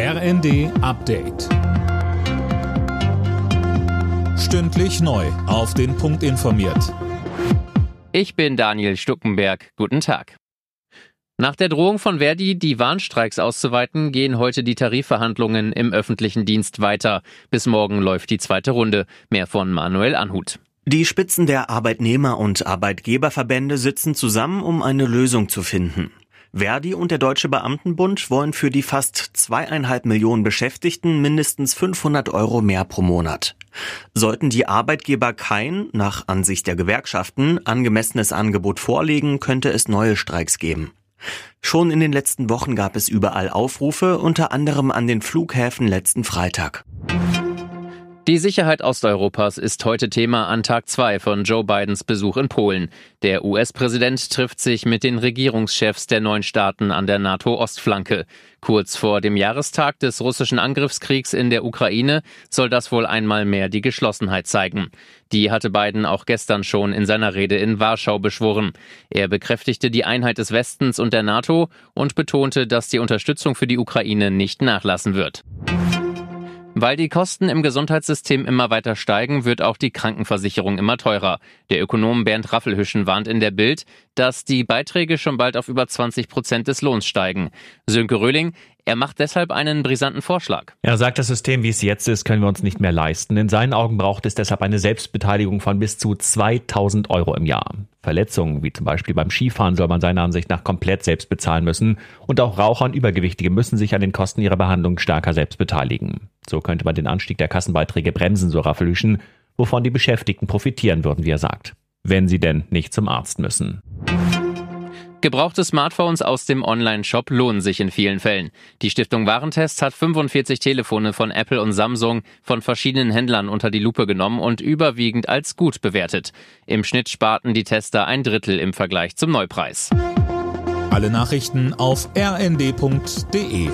RND Update. Stündlich neu. Auf den Punkt informiert. Ich bin Daniel Stuckenberg. Guten Tag. Nach der Drohung von Verdi, die Warnstreiks auszuweiten, gehen heute die Tarifverhandlungen im öffentlichen Dienst weiter. Bis morgen läuft die zweite Runde. Mehr von Manuel Anhut. Die Spitzen der Arbeitnehmer- und Arbeitgeberverbände sitzen zusammen, um eine Lösung zu finden. Verdi und der Deutsche Beamtenbund wollen für die fast zweieinhalb Millionen Beschäftigten mindestens 500 Euro mehr pro Monat. Sollten die Arbeitgeber kein, nach Ansicht der Gewerkschaften, angemessenes Angebot vorlegen, könnte es neue Streiks geben. Schon in den letzten Wochen gab es überall Aufrufe, unter anderem an den Flughäfen letzten Freitag. Die Sicherheit Osteuropas ist heute Thema an Tag zwei von Joe Bidens Besuch in Polen. Der US-Präsident trifft sich mit den Regierungschefs der neun Staaten an der NATO-Ostflanke. Kurz vor dem Jahrestag des russischen Angriffskriegs in der Ukraine soll das wohl einmal mehr die Geschlossenheit zeigen. Die hatte Biden auch gestern schon in seiner Rede in Warschau beschworen. Er bekräftigte die Einheit des Westens und der NATO und betonte, dass die Unterstützung für die Ukraine nicht nachlassen wird. Weil die Kosten im Gesundheitssystem immer weiter steigen, wird auch die Krankenversicherung immer teurer. Der Ökonom Bernd Raffelhüschen warnt in der Bild, dass die Beiträge schon bald auf über 20 Prozent des Lohns steigen. Sönke Röhling, er macht deshalb einen brisanten Vorschlag. Er sagt, das System, wie es jetzt ist, können wir uns nicht mehr leisten. In seinen Augen braucht es deshalb eine Selbstbeteiligung von bis zu 2000 Euro im Jahr. Verletzungen, wie zum Beispiel beim Skifahren, soll man seiner Ansicht nach komplett selbst bezahlen müssen. Und auch Raucher und Übergewichtige müssen sich an den Kosten ihrer Behandlung stärker selbst beteiligen. So könnte man den Anstieg der Kassenbeiträge bremsen, so Raffelüschen, wovon die Beschäftigten profitieren würden, wie er sagt. Wenn sie denn nicht zum Arzt müssen. Gebrauchte Smartphones aus dem Online-Shop lohnen sich in vielen Fällen. Die Stiftung Warentest hat 45 Telefone von Apple und Samsung von verschiedenen Händlern unter die Lupe genommen und überwiegend als gut bewertet. Im Schnitt sparten die Tester ein Drittel im Vergleich zum Neupreis. Alle Nachrichten auf rnd.de